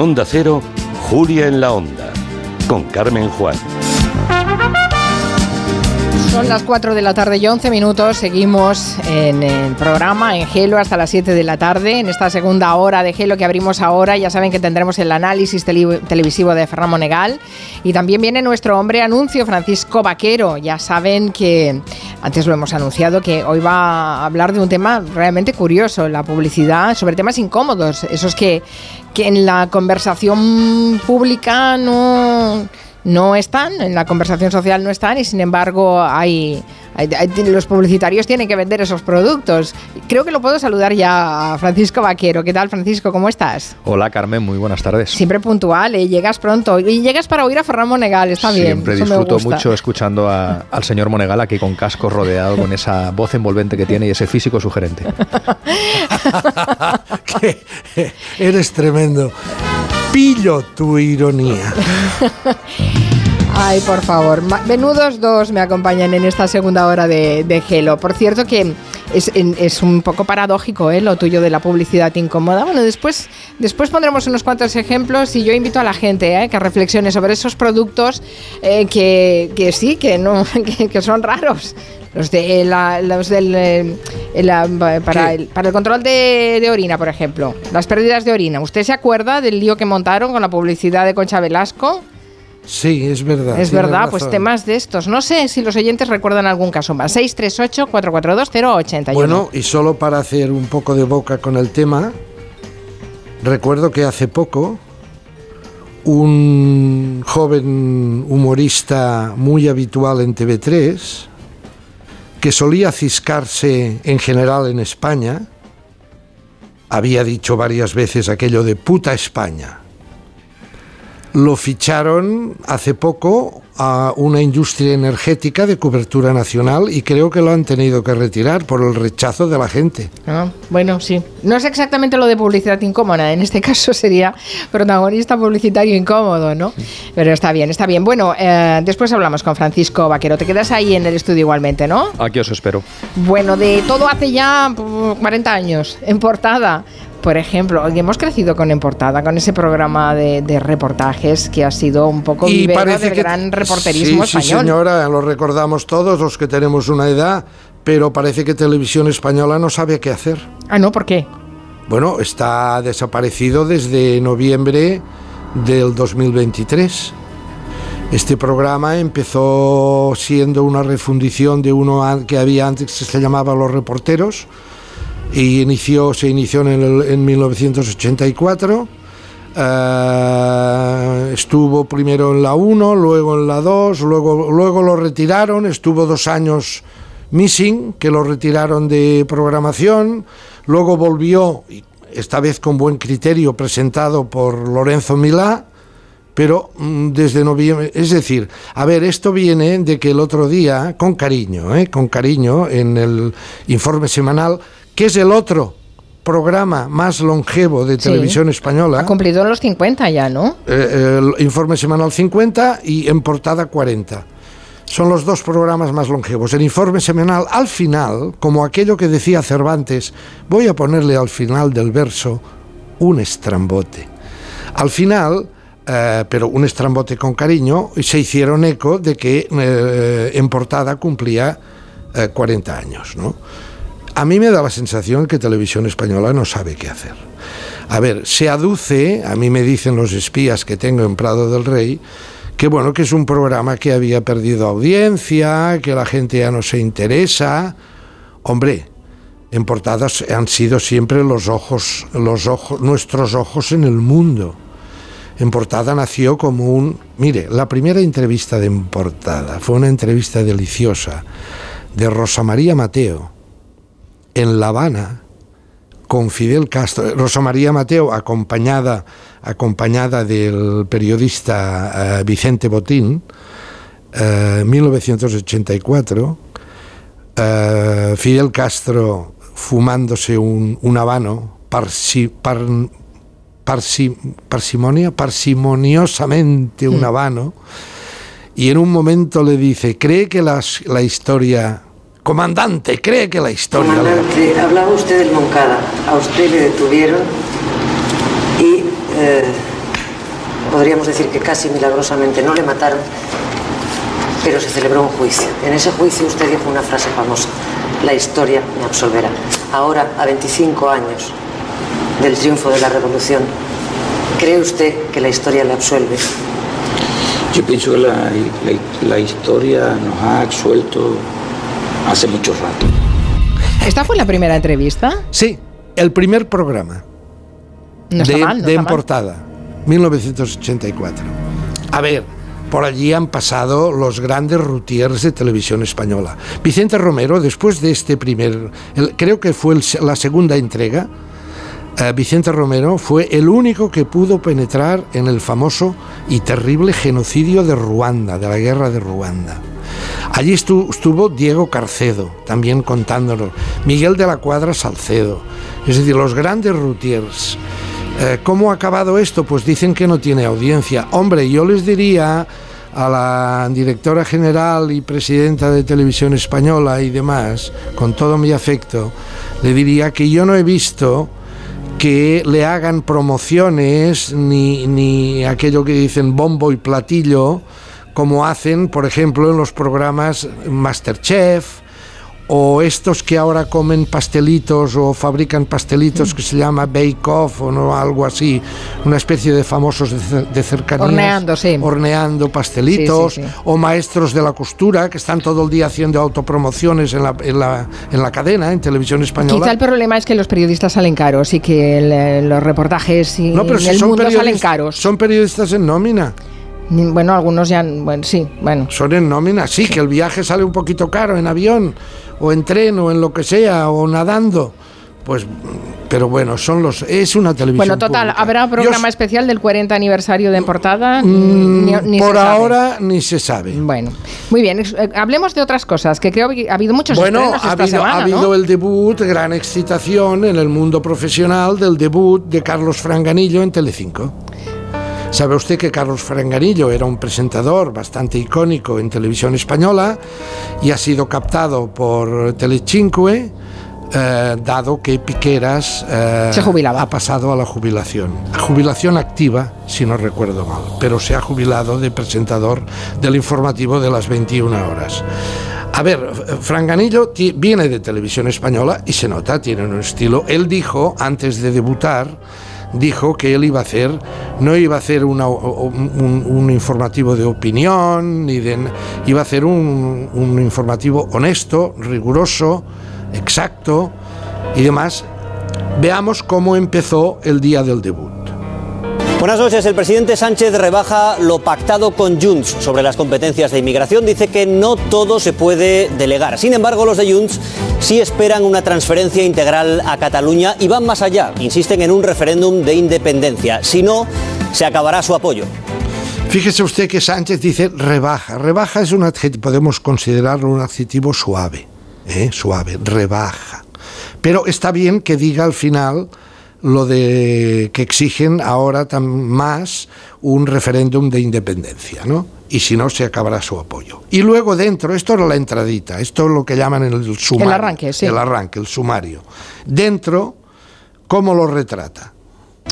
Onda Cero, Julia en la Onda, con Carmen Juan. Son las 4 de la tarde y 11 minutos. Seguimos en el programa en Gelo hasta las 7 de la tarde. En esta segunda hora de Gelo que abrimos ahora, ya saben que tendremos el análisis televisivo de Ferran Monegal. Y también viene nuestro hombre anuncio, Francisco Vaquero. Ya saben que antes lo hemos anunciado que hoy va a hablar de un tema realmente curioso, la publicidad, sobre temas incómodos, esos que, que en la conversación pública no no están, en la conversación social no están y sin embargo hay, los publicitarios tienen que vender esos productos. Creo que lo puedo saludar ya a Francisco Vaquero. ¿Qué tal Francisco? ¿Cómo estás? Hola Carmen, muy buenas tardes. Siempre puntual, ¿eh? llegas pronto y llegas para oír a Ferran Monegal, está bien. Siempre disfruto mucho escuchando al señor Monegal aquí con casco rodeado con esa voz envolvente que tiene y ese físico sugerente. eres tremendo pillo tu ironía. Ay, por favor. Menudos dos me acompañan en esta segunda hora de, Gelo. Por cierto que es, un poco paradójico ¿eh? lo tuyo de la publicidad incómoda. Bueno, después, después pondremos unos cuantos ejemplos y yo invito a la gente ¿eh? que reflexione sobre esos productos eh, que, sí, que, no, que son raros los de la, los del eh, para, el, para el control de, orina, por ejemplo, las pérdidas de orina. ¿Usted se acuerda del lío que montaron con la publicidad de Concha Velasco? Sí, es verdad. Es verdad, pues temas de estos. No sé si los oyentes recuerdan algún caso más. 638-442-081. Bueno, y solo para hacer un poco de boca con el tema, recuerdo que hace poco un joven humorista muy habitual en TV3 que solía ciscarse en general en España, había dicho varias veces aquello de puta España. Lo ficharon hace poco a una industria energética de cobertura nacional y creo que lo han tenido que retirar por el rechazo de la gente. Ah, bueno, sí. No es exactamente lo de publicidad incómoda, en este caso sería protagonista publicitario incómodo, ¿no? Pero está bien, está bien. Bueno, eh, después hablamos con Francisco Vaquero. Te quedas ahí en el estudio igualmente, ¿no? Aquí os espero. Bueno, de todo hace ya 40 años, en portada por ejemplo, hemos crecido con En Portada, con ese programa de, reportajes que ha sido un poco y del gran reporterismo español. Sí, señora, lo recordamos todos los que tenemos una edad, pero parece que Televisión Española no sabe qué hacer. Ah, ¿no? ¿Por qué? Bueno, está desaparecido desde noviembre del 2023. Este programa empezó siendo una refundición de uno que había antes que se llamaba Los Reporteros, y inició, se inició en, en 1984. Eh, estuvo primero en la 1, luego en la 2, luego, luego lo retiraron, estuvo dos años missing, que lo retiraron de programación, luego volvió, esta vez con buen criterio, presentado por Lorenzo Milá, pero mm, desde noviembre, es decir, a ver, esto viene de que el otro día, con cariño, eh, con cariño, en el informe semanal, que es el otro programa más longevo de televisión española. Ha cumplido los 50 ya, ¿no? Eh, el informe semanal 50 y en portada 40. Son los dos programas más longevos. El informe semanal, al final, como aquello que decía Cervantes, voy a ponerle al final del verso un estrambote. Al final, eh, pero un estrambote con cariño, se hicieron eco de que eh, en portada cumplía 40 años, ¿no? A mí me da la sensación que Televisión Española no sabe qué hacer. A ver, se aduce, a mí me dicen los espías que tengo en Prado del Rey, que bueno, que es un programa que había perdido audiencia, que la gente ya no se interesa. Hombre, en portadas han sido siempre los ojos, los ojos, nuestros ojos en el mundo. En portada nació como un, mire, la primera entrevista de en portada fue una entrevista deliciosa de Rosa María Mateo en La Habana con Fidel Castro, Rosa María Mateo, acompañada, acompañada del periodista eh, Vicente Botín, uh, 1984, Fidel Castro fumándose un, un habano, parsimonia, parsimoniosamente un mm. habano, y en un momento le dice, ¿cree que las, la historia Comandante, ¿cree que la historia... Comandante, hablaba usted del Moncada. A usted le detuvieron y eh, podríamos decir que casi milagrosamente no le mataron, pero se celebró un juicio. En ese juicio usted dijo una frase famosa, la historia me absolverá. Ahora, a 25 años del triunfo de la revolución, ¿cree usted que la historia le absuelve? Yo pienso que la, la- la historia nos ha absuelto hace mucho rato. ¿Esta fue la primera entrevista? Sí, el primer programa No de, mal, no de está En. Portada, 1984. A ver, por allí han pasado los grandes routiers de televisión española. Vicente Romero, después de este primer, el- creo que fue el la segunda entrega, eh, Vicente Romero fue el único que pudo penetrar en el famoso y terrible genocidio de Ruanda, de la guerra de Ruanda. Allí estu- estuvo Diego Carcedo, también contándonos, Miguel de la Cuadra Salcedo, es decir, los grandes routiers. Eh, ¿Cómo ha acabado esto? Pues dicen que no tiene audiencia. Hombre, yo les diría a la directora general y presidenta de Televisión Española y demás, con todo mi afecto, le diría que yo no he visto que le hagan promociones ni, ni aquello que dicen bombo y platillo, como hacen, por ejemplo, en los programas Masterchef o estos que ahora comen pastelitos o fabrican pastelitos que se llama Bake Off o no algo así, una especie de famosos de, de cercanías. Horneando, sí. Horneando pastelitos Sí, sí, sí. o maestros de la costura que están todo el día haciendo autopromociones en la, en la, en la cadena, en televisión española. Quizá el problema es que los periodistas salen caros y que el- los reportajes y No, pero en si el son mundo salen caros. son periodistas en nómina. Bueno, algunos ya, bueno, sí, bueno. Son en nómina, sí, que el viaje sale un poquito caro en avión, o en tren, o en lo que sea, o nadando. Pues, pero bueno, son los. Es una televisión. Bueno, total, pública. ¿habrá programa especial del 40 aniversario de En Portada? Mm, Ni- ni se por sabe. ahora ni se sabe. Bueno, muy bien. eh, Hablemos de otras cosas, que creo que ha habido muchos Bueno, estrenos ha esta habido, semana, ha habido ¿no? el debut, gran excitación en el mundo profesional del debut de Carlos Franganillo en Telecinco. Sabe usted que Carlos Franganillo era un presentador bastante icónico en televisión española y ha sido captado por Telecinque, eh, dado que Piqueras eh, Se jubilaba. ha pasado a la jubilación. Jubilación activa, si no recuerdo mal, pero se ha jubilado de presentador del informativo de las 21 horas. A ver, Franganillo viene de televisión española y se nota, tiene un estilo. Él dijo, antes de debutar, dijo que él iba a hacer, no iba a hacer una- un, un informativo de opinión, ni de, iba a hacer un, un informativo honesto, riguroso, exacto y demás. Veamos cómo empezó el día del debut. Buenas noches. El presidente Sánchez rebaja lo pactado con Junts sobre las competencias de inmigración. Dice que no todo se puede delegar. Sin embargo, los de Junts sí esperan una transferencia integral a Cataluña y van más allá. Insisten en un referéndum de independencia. Si no, se acabará su apoyo. Fíjese usted que Sánchez dice rebaja. Rebaja es un adjetivo, podemos considerarlo un adjetivo suave, ¿eh? suave, rebaja. Pero está bien que diga al final lo de que exigen ahora tam- más un referéndum de independencia, ¿no? Y si no, se acabará su apoyo. Y luego dentro, esto era la entradita, esto es lo que llaman el sumario. El arranque, sí. El arranque, el sumario. Dentro, ¿cómo lo retrata?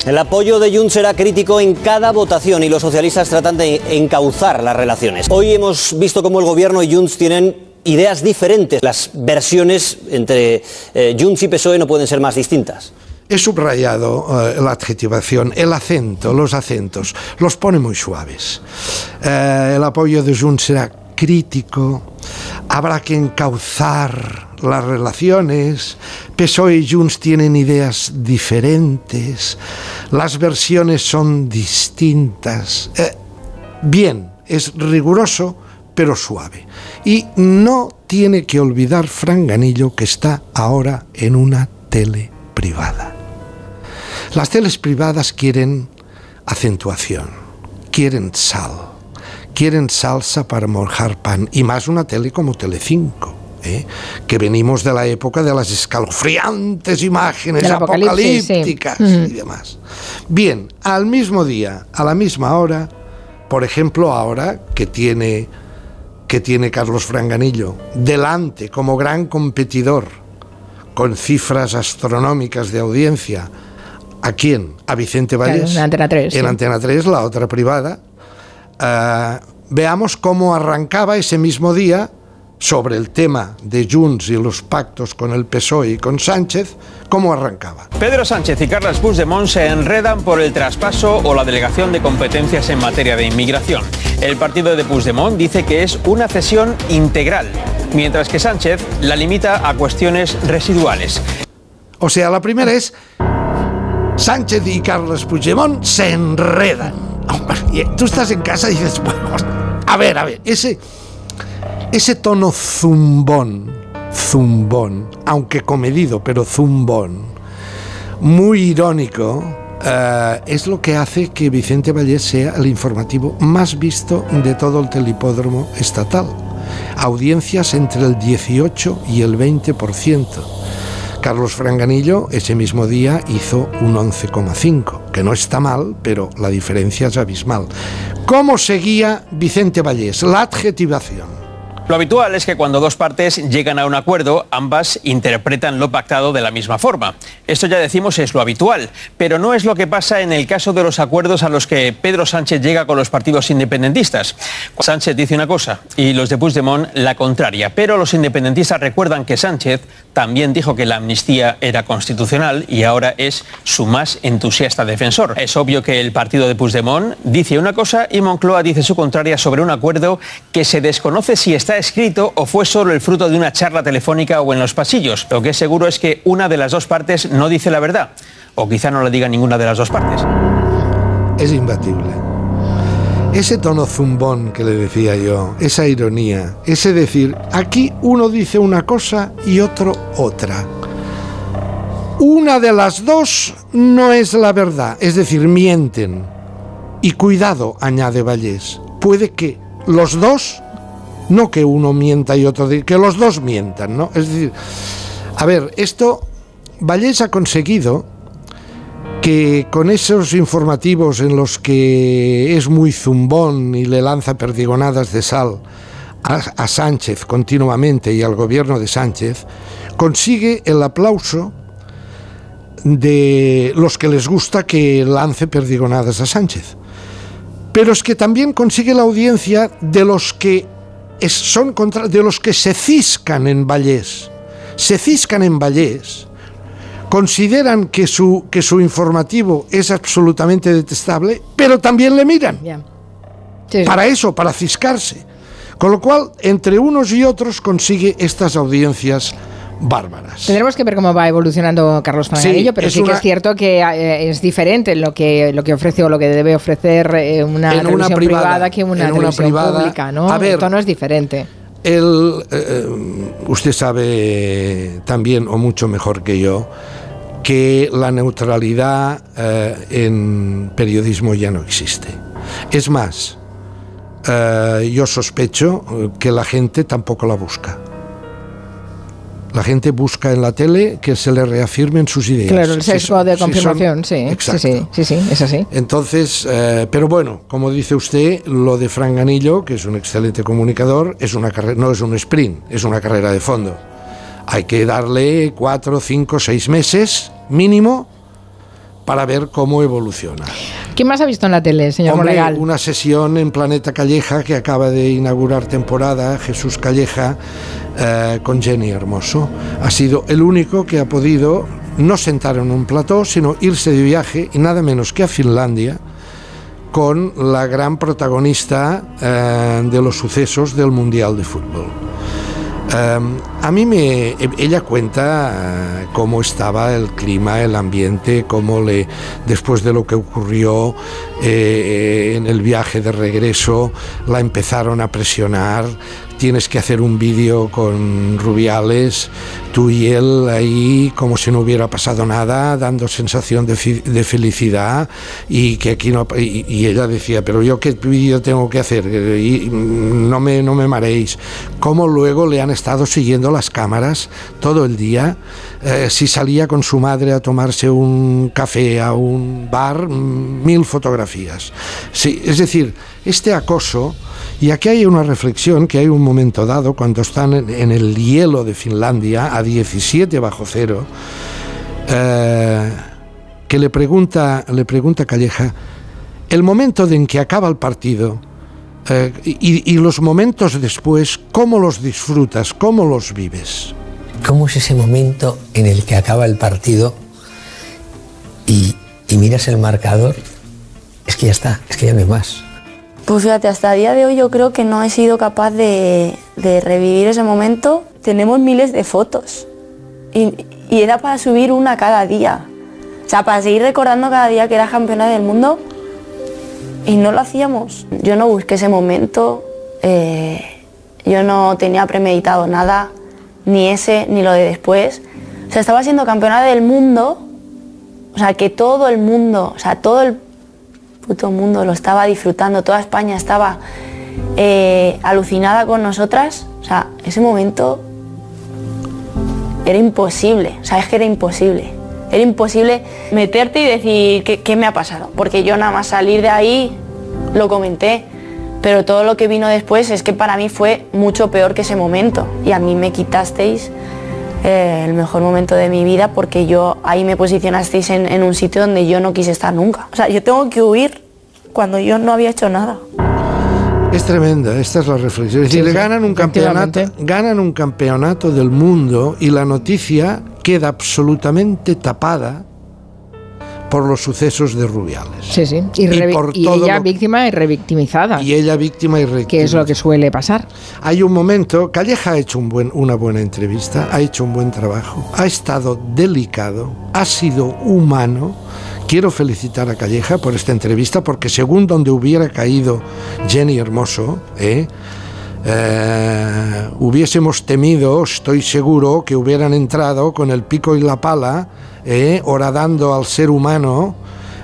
El apoyo de Junts será crítico en cada votación y los socialistas tratan de encauzar las relaciones. Hoy hemos visto cómo el gobierno y Junts tienen ideas diferentes. Las versiones entre eh, Junts y PSOE no pueden ser más distintas. He subrayado eh, la adjetivación, el acento, los acentos, los pone muy suaves. Eh, el apoyo de Junts será crítico, habrá que encauzar las relaciones, PSOE y Junts tienen ideas diferentes, las versiones son distintas. Eh, bien, es riguroso, pero suave. Y no tiene que olvidar Franganillo que está ahora en una tele privada. Las teles privadas quieren acentuación, quieren sal, quieren salsa para mojar pan, y más una tele como Telecinco. ¿eh? que venimos de la época de las escalofriantes imágenes Del apocalipsis, sí. apocalípticas y demás. Bien, al mismo día, a la misma hora, por ejemplo, ahora que tiene que tiene Carlos Franganillo delante como gran competidor con cifras astronómicas de audiencia ¿A quién? A Vicente Vallés. en Antena 3. En Antena 3, la otra privada. Eh, veamos cómo arrancaba ese mismo día sobre el tema de Junts y los pactos con el PSOE y con Sánchez, cómo arrancaba. Pedro Sánchez y Carles Puigdemont se enredan por el traspaso o la delegación de competencias en materia de inmigración. El partido de Puigdemont dice que es una cesión integral, mientras que Sánchez la limita a cuestiones residuales. O sea, la primera es Sánchez y Carles Puigdemont se enredan. Tú estás en casa y dices, bueno, a ver, a ver, ese ese tono zumbón, zumbón, aunque comedido, pero zumbón, muy irónico, eh, es lo que hace que Vicente Vallés sea el informativo más visto de todo el telipódromo estatal. Audiencias entre el 18 y el 20%. Carlos Franganillo ese mismo día hizo un 11,5, que no está mal, pero la diferencia es abismal. ¿Cómo seguía Vicente Vallés? La adjetivación. Lo habitual es que cuando dos partes llegan a un acuerdo, ambas interpretan lo pactado de la misma forma. Esto ya decimos es lo habitual, pero no es lo que pasa en el caso de los acuerdos a los que Pedro Sánchez llega con los partidos independentistas. Sánchez dice una cosa y los de Puigdemont la contraria, pero los independentistas recuerdan que Sánchez también dijo que la amnistía era constitucional y ahora es su más entusiasta defensor. Es obvio que el partido de Puigdemont dice una cosa y Moncloa dice su contraria sobre un acuerdo que se desconoce si está escrito o fue solo el fruto de una charla telefónica o en los pasillos. Lo que es seguro es que una de las dos partes no dice la verdad. O quizá no lo diga ninguna de las dos partes. Es imbatible. Ese tono zumbón que le decía yo, esa ironía, ese decir, aquí uno dice una cosa y otro otra. Una de las dos no es la verdad, es decir, mienten. Y cuidado, añade Vallés, puede que los dos no que uno mienta y otro, que los dos mientan, ¿no? Es decir, a ver, esto, Vallés ha conseguido que con esos informativos en los que es muy zumbón y le lanza perdigonadas de sal a, Sánchez continuamente y al gobierno de Sánchez, consigue el aplauso de los que les gusta que lance perdigonadas a Sánchez. Pero es que también consigue la audiencia de los que son contra, de los que se ciscan en Vallés. Se ciscan en Vallés, consideran que su, que su informativo es absolutamente detestable, pero también le miran. Para eso, para ciscarse. Con lo cual, entre unos y otros consigue estas audiencias bárbaras. Tendremos que ver cómo va evolucionando Carlos Franganillo, pero sí que es cierto que eh, es diferente lo que, lo que ofrece o lo que debe ofrecer eh, una televisión privada, que una, televisión pública, ¿no? el tono es diferente. El, eh, usted sabe también, o mucho mejor que yo, que la neutralidad en periodismo ya no existe. Es más, yo sospecho que la gente tampoco la busca. La gente busca en la tele que se le reafirmen sus ideas. Claro, el sesgo de confirmación, sí, sí, sí, sí, es así. Entonces, eh, pero bueno, como dice usted, lo de Frank Ganillo, que es un excelente comunicador, es una no es un sprint, es una carrera de fondo. Hay que darle cuatro, cinco, seis meses mínimo para ver cómo evoluciona. ¿Qué más ha visto en la tele, señor Hombre, Una sesión en Planeta Calleja que acaba de inaugurar temporada, Jesús Calleja, eh, con Jenny Hermoso. Ha sido el único que ha podido no sentar en un plató, sino irse de viaje y nada menos que a Finlandia con la gran protagonista eh, de los sucesos del Mundial de Fútbol. Em, a mí me, ella cuenta eh, cómo estaba el clima, el ambiente, cómo le, después de lo que ocurrió eh, en el viaje de regreso, la empezaron a presionar, tienes que hacer un vídeo con Rubiales, tú y él ahí como si no hubiera pasado nada, dando sensación de, felicidad y que aquí no y, ella decía, pero yo qué vídeo tengo que hacer y no me no me mareéis. Cómo luego le han estado siguiendo las cámaras todo el día, eh, si salía con su madre a tomarse un café a un bar, mil fotografías. Sí, es decir, este acoso y aquí hay una reflexión que hay un momento dado cuando están en, el hielo de Finlandia a 17 bajo cero. Eh, que le pregunta, le pregunta Calleja, el momento en que acaba el partido eh, y, y los momentos después, ¿cómo los disfrutas? ¿Cómo los vives? ¿Cómo es ese momento en el que acaba el partido y, y miras el marcador? Es que ya está, es que ya no hay más. Pues fíjate, hasta el día de hoy yo creo que no he sido capaz de, de revivir ese momento. Tenemos miles de fotos y, era para subir una cada día. O sea, para seguir recordando cada día que era campeona del mundo y no lo hacíamos. Yo no busqué ese momento, eh, yo no tenía premeditado nada, ni ese ni lo de después. O sea, estaba siendo campeona del mundo, o sea, que todo el mundo, o sea, todo el puto mundo lo estaba disfrutando, toda España estaba eh, alucinada con nosotras. O sea, ese momento era imposible, o sea, es que era imposible. Era imposible meterte y decir ¿qué, me ha pasado, porque yo nada más salir de ahí lo comenté, pero todo lo que vino después es que para mí fue mucho peor que ese momento y a mí me quitasteis eh, el mejor momento de mi vida porque yo ahí me posicionasteis en un sitio donde yo no quise estar nunca. O sea, yo tengo que huir cuando yo no había hecho nada. Es tremenda, esta es la reflexión. Es decir, Sí, sí, ganan, un campeonato, ganan un campeonato del mundo y la noticia queda absolutamente tapada por los sucesos de Rubiales. Sí, sí. Y, Y por y todo ella lo- víctima y revictimizada, Y ella víctima y que es lo que suele pasar. Hay un momento, Calleja ha hecho un buen, una buena entrevista, ha hecho un buen trabajo, ha estado delicado, ha sido humano. Quiero felicitar a Calleja por esta entrevista porque según donde hubiera caído Jenny Hermoso, ¿eh? Eh, hubiésemos temido, estoy seguro, que hubieran entrado con el pico y la pala, ¿eh? horadando al ser humano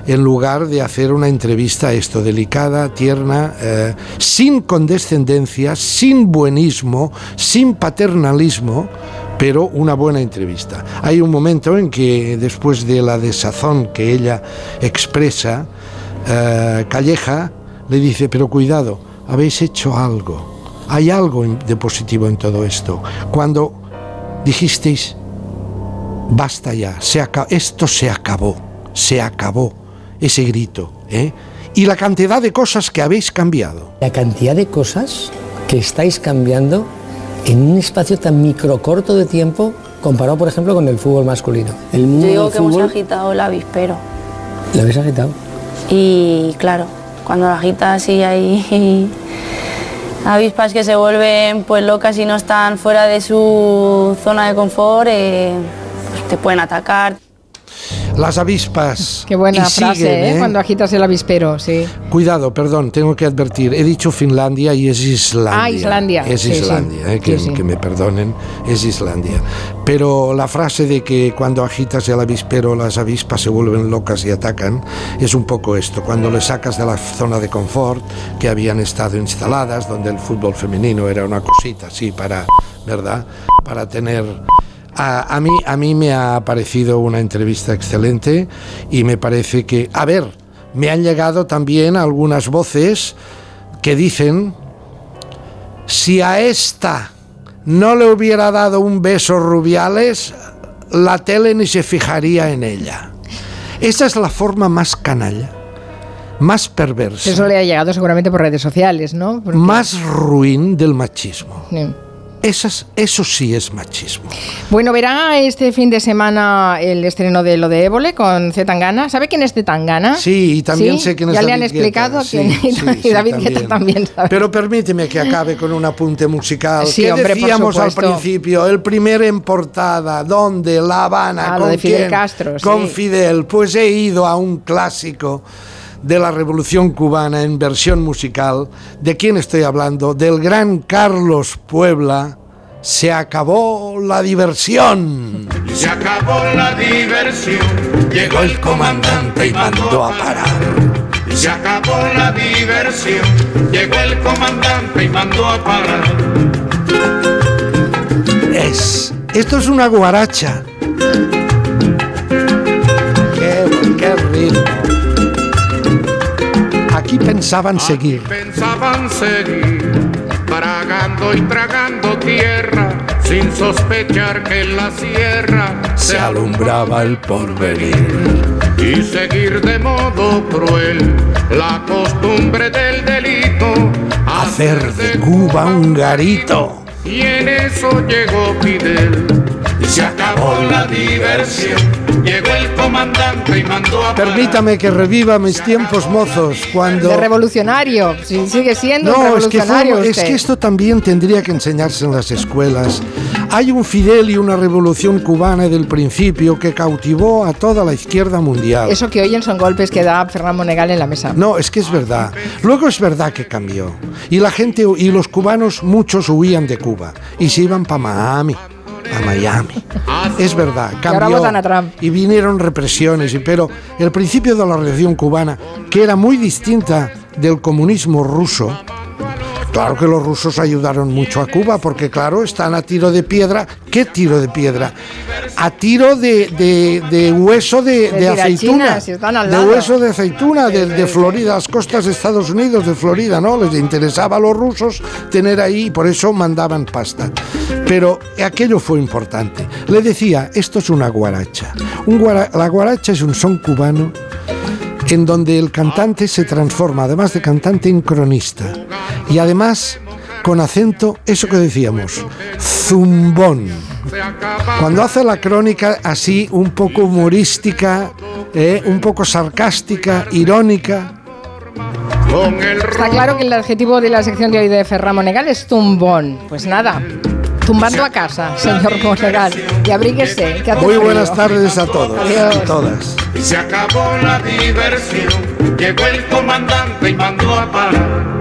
en lugar de hacer una entrevista esto delicada, tierna, eh, sin condescendencia, sin buenismo, sin paternalismo, pero una buena entrevista. Hay un momento en que después de la desazón que ella expresa, eh, Calleja le dice, pero cuidado, habéis hecho algo, hay algo de positivo en todo esto. Cuando dijisteis, basta ya, esto se acabó, se acabó, ese grito, ¿eh? Y la cantidad de cosas que habéis cambiado. La cantidad de cosas que estáis cambiando en un espacio tan microcorto de tiempo comparado, por ejemplo, con el fútbol masculino. El mundo Yo digo del que hemos agitado el avispero. lo habéis agitado. Y claro, cuando lo agitas y hay avispas que se vuelven pues locas y no están fuera de su zona de confort, eh, pues te pueden atacar. Las avispas. Qué buena y frase, siguen, ¿eh? ¿eh? Cuando agitas el avispero, sí. Cuidado, perdón, tengo que advertir. He dicho Finlandia y es Islandia. Ah, Islandia. Es Sí, sí. Islandia, eh, que, Sí, sí. que me perdonen, es Islandia. Pero la frase de que cuando agitas el avispero las avispas se vuelven locas y atacan es un poco esto. Cuando le sacas de la zona de confort que habían estado instaladas, donde el fútbol femenino era una cosita así para, ¿verdad? Para tener a, a mí, a mí me ha parecido una entrevista excelente y me parece que, a ver, me han llegado también algunas voces que dicen, si a esta no le hubiera dado un beso Rubiales, la tele ni se fijaría en ella. Esa es la forma más canalla, más perversa, Eso le ha llegado seguramente por redes sociales, ¿no? Porque- más ruin del machismo. Sí. Esas, eso sí es machismo. Bueno, verá este fin de semana el estreno de lo de Évole con Z Tangana. ¿Sabe quién es Z Tangana? Sí, y también sé quién es Ya le han explicado Guetta. quién Sí, y sí, sí, David Guetta también sabe. Pero permíteme que acabe con un apunte musical. Sí, ¿Qué hombre, por decíamos al principio? El primer en portada, ¿dónde? La Habana, Ah, lo ¿con de Fidel quién? Castro, Con sí. Fidel. Pues he ido a un clásico de la Revolución Cubana en versión musical. ¿De quién estoy hablando? Del gran Carlos Puebla. Se acabó la diversión. Se acabó la diversión, llegó el comandante y mandó a parar. Se acabó la diversión, llegó el comandante y mandó a parar. Es. Esto es una guaracha. Qué, qué ritmo. Aquí pensaban seguir. Pensaban seguir, tragando y tragando tierra, sin sospechar que en la sierra Se alumbraba el porvenir. y seguir de modo cruel la costumbre del delito. Hacer de Cuba un garito. Y en eso llegó Fidel. Y se acabó la diversión. Llegó el comandante y mandó a parar. Permítame que reviva mis tiempos mozos cuando... De revolucionario, sí, sigue siendo un No, es que, fue- revolucionario es que esto también tendría que enseñarse en las escuelas. Hay un Fidel y una revolución cubana del principio que cautivó a toda la izquierda mundial. Eso que oyen son golpes que da Fernando Monegal en la mesa. No, es que es verdad. Luego es verdad que cambió. Y la gente y los cubanos, muchos huían de Cuba y se iban para Miami. A Miami. Es verdad, cambió. Y vinieron represiones, pero el principio de la revolución cubana, que era muy distinta del comunismo ruso, Claro que los rusos ayudaron mucho a Cuba, porque claro, están a tiro de piedra. ¿Qué tiro de piedra? A tiro de, de- de hueso de, aceituna. si de hueso de aceituna, de, de Florida, las costas de Estados Unidos, de Florida, ¿no? Les interesaba a los rusos tener ahí, y por eso mandaban pasta. Pero aquello fue importante. Le decía, esto es una guaracha. Un guara- la guaracha es un son cubano en donde el cantante se transforma, además de cantante, en cronista. Y además, con acento, eso que decíamos, zumbón. Cuando hace la crónica así, un poco humorística, eh, un poco sarcástica, irónica, Está claro que el adjetivo de la sección de hoy de Ferran Monegal es tumbón. Pues nada, tumbando a casa, señor Monegal. Y abríguese, que hace Muy frío. buenas tardes a todos Adiós. y todas. Y se acabó la diversión. Llegó el comandante y mandó a parar.